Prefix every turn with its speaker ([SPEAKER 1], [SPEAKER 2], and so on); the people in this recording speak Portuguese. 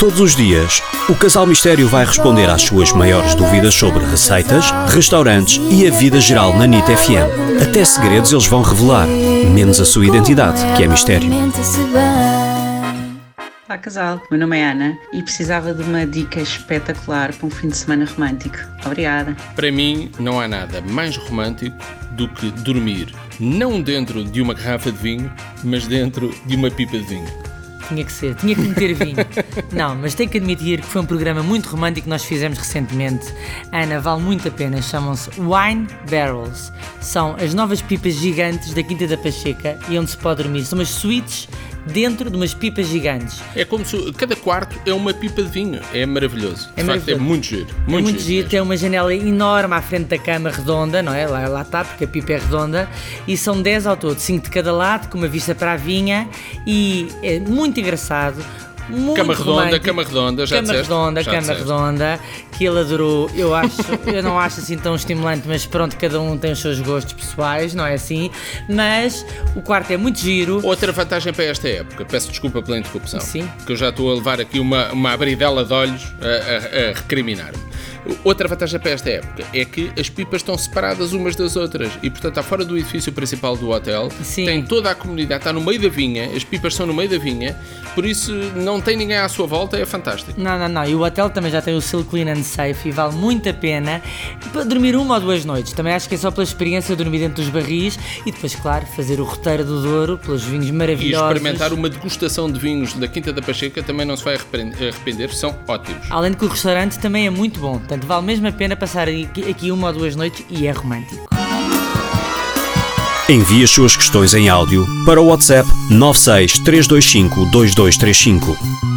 [SPEAKER 1] Todos os dias, o Casal Mistério vai responder às suas maiores dúvidas sobre receitas, restaurantes e a vida geral na NIT FM. Até segredos eles vão revelar, menos a sua identidade, que é mistério.
[SPEAKER 2] Olá casal, meu nome é Ana e precisava de uma dica espetacular para um fim de semana romântico. Obrigada.
[SPEAKER 3] Para mim, não há nada mais romântico do que dormir, não dentro de uma garrafa de vinho, mas dentro de uma pipa de vinho.
[SPEAKER 4] Tinha que ser, tinha que meter vinho. Não, mas tenho que admitir que foi um programa muito romântico que nós fizemos recentemente. Ana, vale muito a pena. Chamam-se Wine Barrels. São as novas pipas gigantes da Quinta da Pacheca e onde se pode dormir. São umas suítes dentro de umas pipas gigantes.
[SPEAKER 3] É como se cada quarto é uma pipa de vinho. É maravilhoso.
[SPEAKER 4] É
[SPEAKER 3] de
[SPEAKER 4] maravilhoso.
[SPEAKER 3] facto, é muito giro.
[SPEAKER 4] É
[SPEAKER 3] Muito,
[SPEAKER 4] muito giro,
[SPEAKER 3] mesmo.
[SPEAKER 4] tem uma janela enorme à frente da cama redonda, não é? Lá, lá está, porque a pipa é redonda. E são 10 ao todo, 5 de cada lado, com uma vista para a vinha. E é muito engraçado. Muito
[SPEAKER 3] Cama redonda,
[SPEAKER 4] romântico.
[SPEAKER 3] cama redonda, já
[SPEAKER 4] Cama
[SPEAKER 3] disseste?
[SPEAKER 4] redonda,
[SPEAKER 3] Já
[SPEAKER 4] cama
[SPEAKER 3] disseste.
[SPEAKER 4] redonda, que ele adorou. Eu acho, eu não acho assim tão estimulante, mas pronto, cada um tem os seus gostos pessoais, não é assim? Mas o quarto é muito giro.
[SPEAKER 3] Outra vantagem para esta época, peço desculpa pela interrupção,
[SPEAKER 4] Sim.
[SPEAKER 3] que eu já estou a levar aqui uma, uma abridela de olhos a, a- a recriminar-me. Outra vantagem para esta época é que as pipas estão separadas umas das outras e, portanto, está fora do edifício principal do hotel,
[SPEAKER 4] Sim.
[SPEAKER 3] tem toda a comunidade, está no meio da vinha, as pipas são no meio da vinha, por isso não tem ninguém à sua volta, é fantástico.
[SPEAKER 4] Não, não, não. E o hotel também já tem o Silk Clean and Safe e vale muito a pena para dormir uma ou duas noites. Também acho que é só pela experiência dormir dentro dos barris e depois, claro, fazer o roteiro do Douro pelos vinhos
[SPEAKER 3] E
[SPEAKER 4] maravilhosos.
[SPEAKER 3] experimentar uma degustação de vinhos da Quinta da Pacheca também não se vai arrepender, arrepender, são ótimos.
[SPEAKER 4] Além de que o restaurante também é muito bom. Portanto, vale mesmo a pena passar aqui, uma ou duas noites e é romântico.
[SPEAKER 1] Envie as suas questões em áudio para o WhatsApp 96 325 2235.